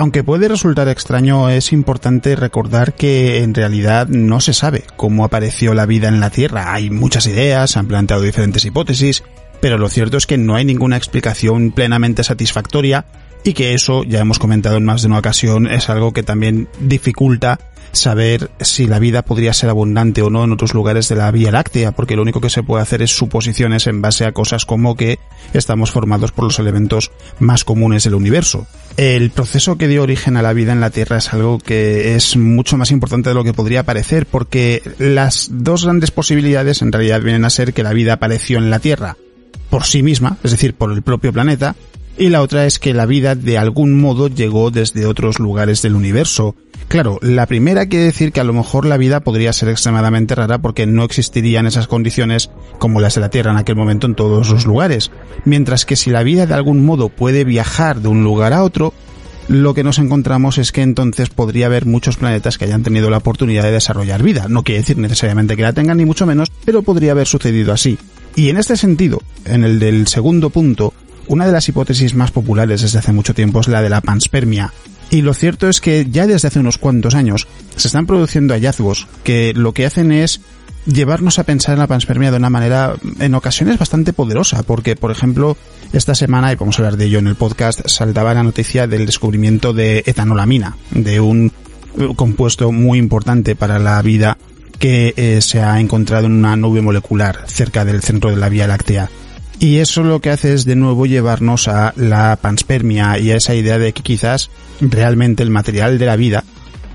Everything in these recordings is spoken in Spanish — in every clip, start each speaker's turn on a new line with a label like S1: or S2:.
S1: Aunque puede resultar extraño, es importante recordar que en realidad no se sabe cómo apareció la vida en la Tierra. Hay muchas ideas, se han planteado diferentes hipótesis, pero lo cierto es que no hay ninguna explicación plenamente satisfactoria y que eso, ya hemos comentado en más de una ocasión, es algo que también dificulta saber si la vida podría ser abundante o no en otros lugares de la Vía Láctea, porque lo único que se puede hacer es suposiciones en base a cosas como que estamos formados por los elementos más comunes del universo. El proceso que dio origen a la vida en la Tierra es algo que es mucho más importante de lo que podría parecer, porque las dos grandes posibilidades en realidad vienen a ser que la vida apareció en la Tierra por sí misma, es decir, por el propio planeta, y la otra es que la vida de algún modo llegó desde otros lugares del universo. Claro, la primera quiere decir que a lo mejor la vida podría ser extremadamente rara porque no existirían esas condiciones como las de la Tierra en aquel momento en todos los lugares. Mientras que si la vida de algún modo puede viajar de un lugar a otro, lo que nos encontramos es que entonces podría haber muchos planetas que hayan tenido la oportunidad de desarrollar vida. No quiere decir necesariamente que la tengan ni mucho menos, pero podría haber sucedido así. Y en este sentido, en el del segundo punto, una de las hipótesis más populares desde hace mucho tiempo es la de la panspermia. Y lo cierto es que ya desde hace unos cuantos años se están produciendo hallazgos que lo que hacen es llevarnos a pensar en la panspermia de una manera en ocasiones bastante poderosa, porque por ejemplo esta semana, y vamos a hablar de ello en el podcast, saltaba la noticia del descubrimiento de etanolamina, de un compuesto muy importante para la vida que eh, se ha encontrado en una nube molecular cerca del centro de la Vía Láctea. Y eso lo que hace es de nuevo llevarnos a la panspermia y a esa idea de que quizás realmente el material de la vida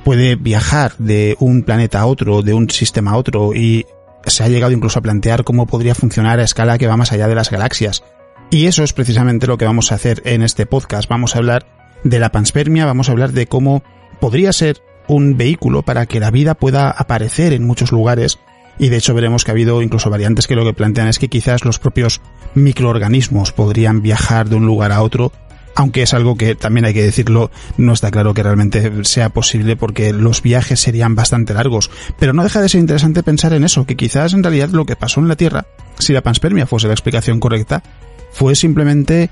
S1: puede viajar de un planeta a otro, de un sistema a otro y se ha llegado incluso a plantear cómo podría funcionar a escala que va más allá de las galaxias. Y eso es precisamente lo que vamos a hacer en este podcast. Vamos a hablar de la panspermia, vamos a hablar de cómo podría ser un vehículo para que la vida pueda aparecer en muchos lugares y de hecho veremos que ha habido incluso variantes que lo que plantean es que quizás los propios microorganismos podrían viajar de un lugar a otro aunque es algo que también hay que decirlo, no está claro que realmente sea posible porque los viajes serían bastante largos. Pero no deja de ser interesante pensar en eso, que quizás en realidad lo que pasó en la Tierra, si la panspermia fuese la explicación correcta, fue simplemente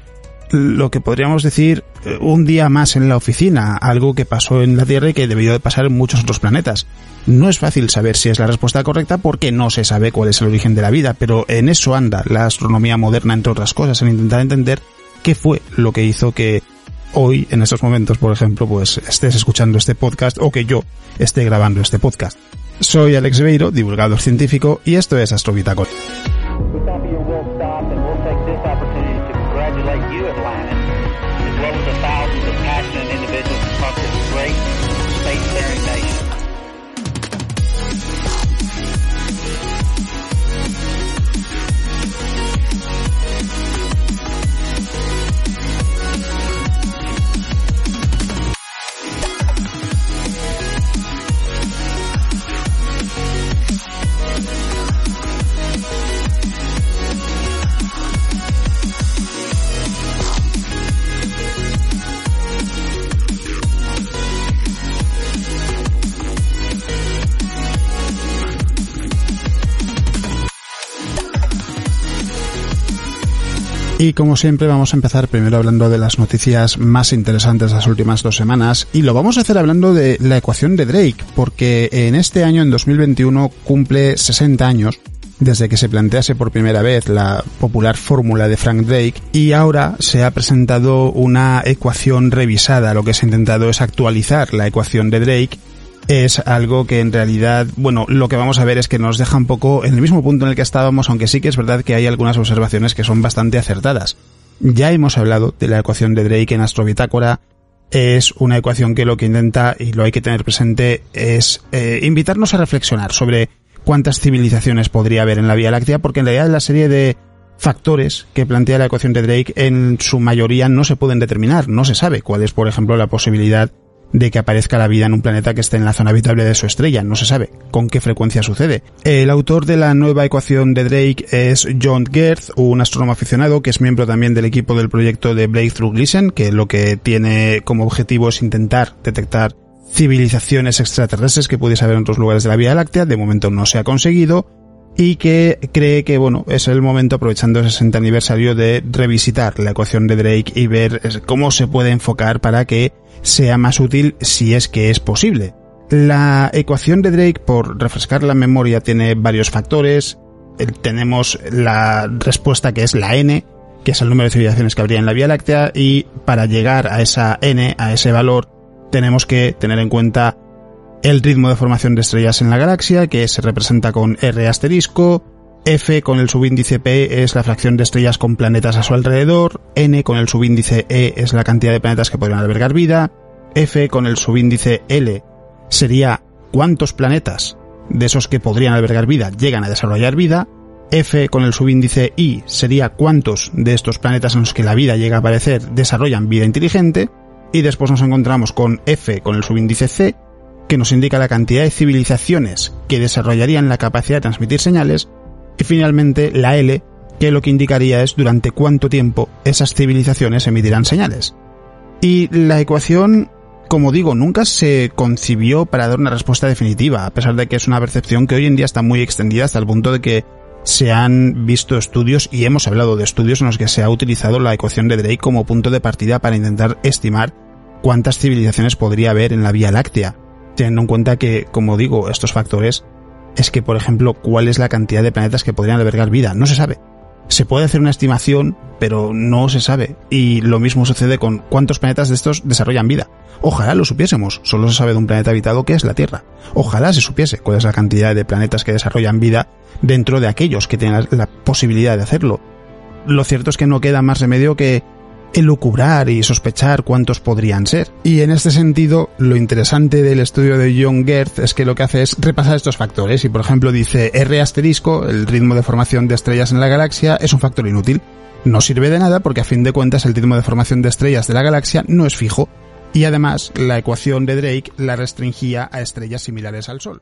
S1: lo que podríamos decir eh, un día más en la oficina, algo que pasó en la Tierra y que debió de pasar en muchos otros planetas. No es fácil saber si es la respuesta correcta porque no se sabe cuál es el origen de la vida, pero en eso anda la astronomía moderna, entre otras cosas, en intentar entender qué fue lo que hizo que hoy, en estos momentos, por ejemplo, pues estés escuchando este podcast o que yo esté grabando este podcast. Soy Alex Beiro, divulgador científico, y esto es Astrobitácora. Y como siempre vamos a empezar primero hablando de las noticias más interesantes de las últimas dos semanas y lo vamos a hacer hablando de la ecuación de Drake porque en este año, en 2021, cumple 60 años desde que se plantease por primera vez la popular fórmula de Frank Drake y ahora se ha presentado una ecuación revisada. Lo que se ha intentado es actualizar la ecuación de Drake es algo que en realidad, bueno, lo que vamos a ver es que nos deja un poco en el mismo punto en el que estábamos, aunque sí que es verdad que hay algunas observaciones que son bastante acertadas. Ya hemos hablado de la ecuación de Drake en Astrobitácora. Es una ecuación que lo que intenta, y lo hay que tener presente, es eh, invitarnos a reflexionar sobre cuántas civilizaciones podría haber en la Vía Láctea, porque en realidad la serie de factores que plantea la ecuación de Drake en su mayoría no se pueden determinar, no se sabe cuál es, por ejemplo, la posibilidad de que aparezca la vida en un planeta que esté en la zona habitable de su estrella. No se sabe con qué frecuencia sucede. El autor de la nueva ecuación de Drake es John Gerth, un astrónomo aficionado que es miembro también del equipo del proyecto de Breakthrough Listen, que lo que tiene como objetivo es intentar detectar civilizaciones extraterrestres que pudiese haber en otros lugares de la Vía Láctea. De momento no se ha conseguido y que cree que bueno es el momento aprovechando el 60 aniversario de revisitar la ecuación de Drake y ver cómo se puede enfocar para que sea más útil si es que es posible. La ecuación de Drake, por refrescar la memoria, tiene varios factores. Tenemos la respuesta que es la n, que es el número de civilizaciones que habría en la Vía Láctea, y para llegar a esa n, a ese valor, tenemos que tener en cuenta el ritmo de formación de estrellas en la galaxia, que se representa con R asterisco, F con el subíndice P es la fracción de estrellas con planetas a su alrededor, N con el subíndice E es la cantidad de planetas que podrían albergar vida, F con el subíndice L sería cuántos planetas de esos que podrían albergar vida llegan a desarrollar vida, F con el subíndice I sería cuántos de estos planetas en los que la vida llega a aparecer desarrollan vida inteligente, y después nos encontramos con F con el subíndice C, que nos indica la cantidad de civilizaciones que desarrollarían la capacidad de transmitir señales, y finalmente la L, que lo que indicaría es durante cuánto tiempo esas civilizaciones emitirán señales. Y la ecuación, como digo, nunca se concibió para dar una respuesta definitiva, a pesar de que es una percepción que hoy en día está muy extendida hasta el punto de que se han visto estudios y hemos hablado de estudios en los que se ha utilizado la ecuación de Drake como punto de partida para intentar estimar cuántas civilizaciones podría haber en la Vía Láctea, teniendo en cuenta que, como digo, estos factores es que, por ejemplo, cuál es la cantidad de planetas que podrían albergar vida. No se sabe. Se puede hacer una estimación, pero no se sabe. Y lo mismo sucede con cuántos planetas de estos desarrollan vida. Ojalá lo supiésemos. Solo se sabe de un planeta habitado que es la Tierra. Ojalá se supiese cuál es la cantidad de planetas que desarrollan vida dentro de aquellos que tienen la posibilidad de hacerlo. Lo cierto es que no queda más remedio que elucubrar y sospechar cuántos podrían ser. Y en este sentido, lo interesante del estudio de John Gerth es que lo que hace es repasar estos factores y, por ejemplo, dice R asterisco, el ritmo de formación de estrellas en la galaxia, es un factor inútil. No sirve de nada porque a fin de cuentas el ritmo de formación de estrellas de la galaxia no es fijo y además la ecuación de Drake la restringía a estrellas similares al Sol.